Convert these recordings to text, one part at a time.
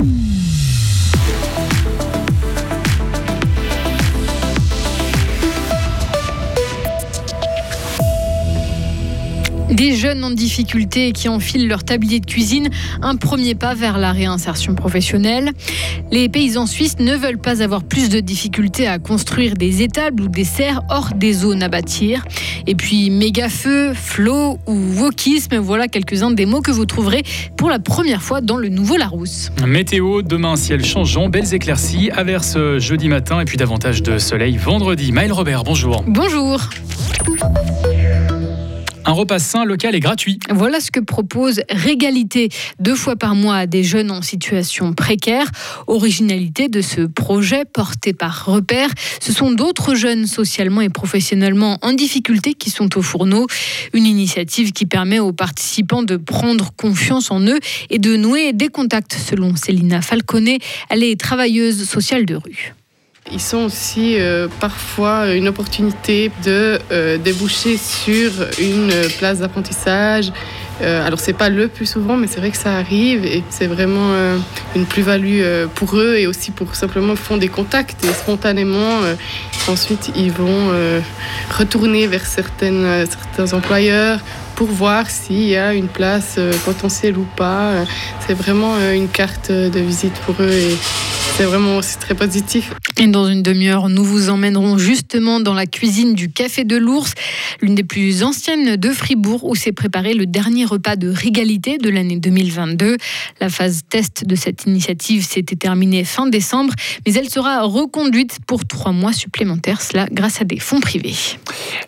Hum. Des jeunes en difficulté qui enfilent leur tablier de cuisine, un premier pas vers la réinsertion professionnelle. Les paysans suisses ne veulent pas avoir plus de difficultés à construire des étables ou des serres hors des zones à bâtir. Et puis méga-feu, flot ou wokisme, voilà quelques-uns des mots que vous trouverez pour la première fois dans le nouveau Larousse. Météo, demain ciel changeant, belles éclaircies, averse jeudi matin et puis davantage de soleil vendredi. Maël Robert, bonjour. Bonjour. Un repas sain local et gratuit. Voilà ce que propose Régalité, deux fois par mois à des jeunes en situation précaire. Originalité de ce projet porté par Repère. Ce sont d'autres jeunes socialement et professionnellement en difficulté qui sont au fourneau. Une initiative qui permet aux participants de prendre confiance en eux et de nouer des contacts, selon Célina Falconet. Elle est travailleuse sociale de rue. Ils sont aussi euh, parfois une opportunité de euh, déboucher sur une place d'apprentissage. Euh, alors c'est pas le plus souvent, mais c'est vrai que ça arrive et c'est vraiment une plus-value pour eux et aussi pour simplement font des contacts et spontanément ensuite ils vont retourner vers certaines, certains employeurs pour voir s'il y a une place potentielle ou pas. C'est vraiment une carte de visite pour eux c'est vraiment aussi très positif. Et dans une demi-heure, nous vous emmènerons justement dans la cuisine du Café de l'Ours, l'une des plus anciennes de Fribourg, où s'est préparé le dernier repas de régalité de l'année 2022. La phase test de cette initiative s'était terminée fin décembre, mais elle sera reconduite pour trois mois supplémentaires, cela grâce à des fonds privés.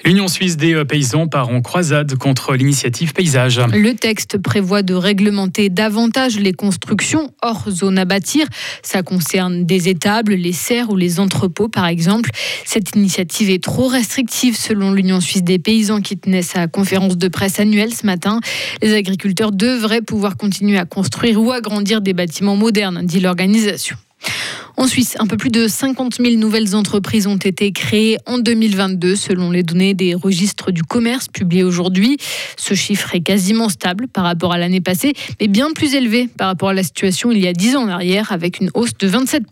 L'Union suisse des paysans part en croisade contre l'initiative paysage. Le texte prévoit de réglementer davantage les constructions hors zone à bâtir. Ça concerne des étables, les serres ou les entrepôts, par exemple. Cette initiative est trop restrictive, selon l'Union suisse des paysans qui tenait sa conférence de presse annuelle ce matin. Les agriculteurs devraient pouvoir continuer à construire ou agrandir des bâtiments modernes, dit l'organisation. En Suisse, un peu plus de 50 000 nouvelles entreprises ont été créées en 2022, selon les données des registres du commerce publiés aujourd'hui. Ce chiffre est quasiment stable par rapport à l'année passée, mais bien plus élevé par rapport à la situation il y a 10 ans en arrière, avec une hausse de 27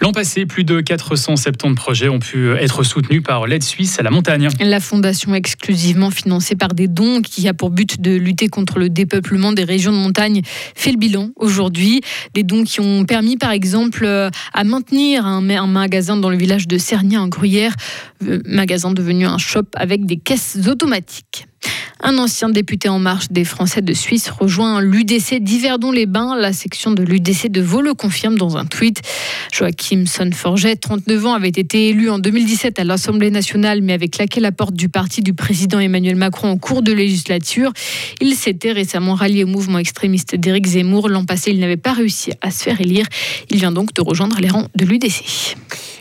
L'an passé, plus de 470 projets ont pu être soutenus par l'aide suisse à la montagne. La fondation exclusivement financée par des dons qui a pour but de lutter contre le dépeuplement des régions de montagne fait le bilan aujourd'hui. Des dons qui ont permis par exemple à maintenir un, magasin dans le village de Cernia en Gruyère, euh, magasin devenu un shop avec des caisses automatiques. Un ancien député en marche des Français de Suisse rejoint l'UDC d'Yverdon-les-Bains. La section de l'UDC de Vaud le confirme dans un tweet. Joachim Sonforget, 39 ans, avait été élu en 2017 à l'Assemblée nationale, mais avec laquelle la porte du parti du président Emmanuel Macron en cours de législature. Il s'était récemment rallié au mouvement extrémiste d'Éric Zemmour. L'an passé, il n'avait pas réussi à se faire élire. Il vient donc de rejoindre les rangs de l'UDC.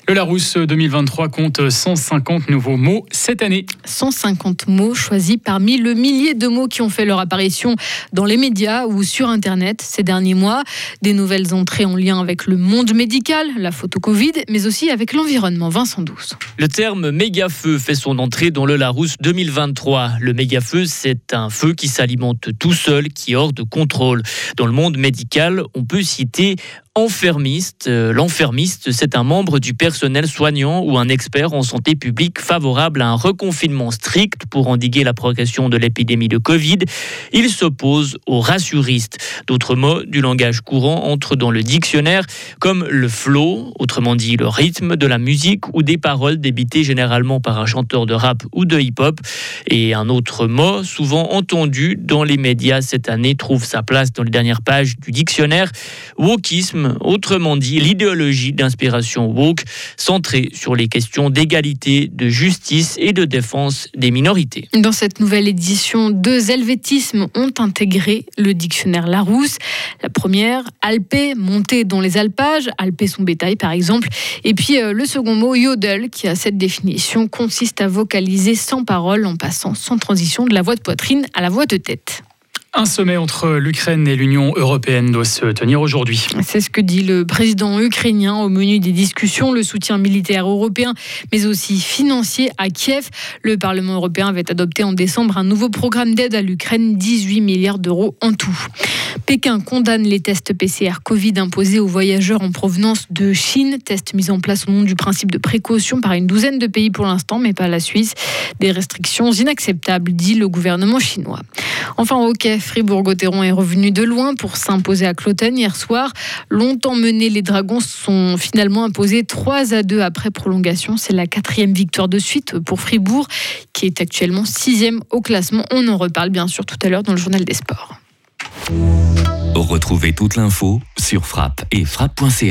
Le Larousse 2023 compte 150 nouveaux mots cette année. 150 mots choisis parmi le millier de mots qui ont fait leur apparition dans les médias ou sur Internet ces derniers mois. Des nouvelles entrées en lien avec le monde médical, la photo Covid, mais aussi avec l'environnement. Vincent Douce. Le terme méga-feu fait son entrée dans le Larousse 2023. Le méga-feu, c'est un feu qui s'alimente tout seul, qui est hors de contrôle. Dans le monde médical, on peut citer enfermiste. Euh, l'enfermiste, c'est un membre du personnel soignant ou un expert en santé publique favorable à un reconfinement strict pour endiguer la progression de l'épidémie de Covid. Il s'oppose aux rassuristes. D'autres mots du langage courant entrent dans le dictionnaire comme le flow, autrement dit le rythme de la musique ou des paroles débitées généralement par un chanteur de rap ou de hip-hop. Et un autre mot, souvent entendu dans les médias cette année, trouve sa place dans les dernières pages du dictionnaire, wokisme autrement dit l'idéologie d'inspiration woke, centrée sur les questions d'égalité, de justice et de défense des minorités. Dans cette nouvelle édition, deux helvétismes ont intégré le dictionnaire Larousse. La première, alpé, monter dans les alpages, alper son bétail par exemple. Et puis euh, le second mot, yodel, qui a cette définition, consiste à vocaliser sans parole en passant sans transition de la voix de poitrine à la voix de tête. Un sommet entre l'Ukraine et l'Union européenne doit se tenir aujourd'hui. C'est ce que dit le président ukrainien au menu des discussions, le soutien militaire européen, mais aussi financier à Kiev. Le Parlement européen avait adopté en décembre un nouveau programme d'aide à l'Ukraine, 18 milliards d'euros en tout. Pékin condamne les tests PCR Covid imposés aux voyageurs en provenance de Chine, tests mis en place au nom du principe de précaution par une douzaine de pays pour l'instant, mais pas la Suisse. Des restrictions inacceptables, dit le gouvernement chinois. Enfin, au hockey, Fribourg-Gotteron est revenu de loin pour s'imposer à Cloten hier soir. Longtemps menés, les Dragons sont finalement imposés 3 à 2 après prolongation. C'est la quatrième victoire de suite pour Fribourg, qui est actuellement sixième au classement. On en reparle bien sûr tout à l'heure dans le journal des sports. Retrouvez toute l'info sur frappe et frappe.ch.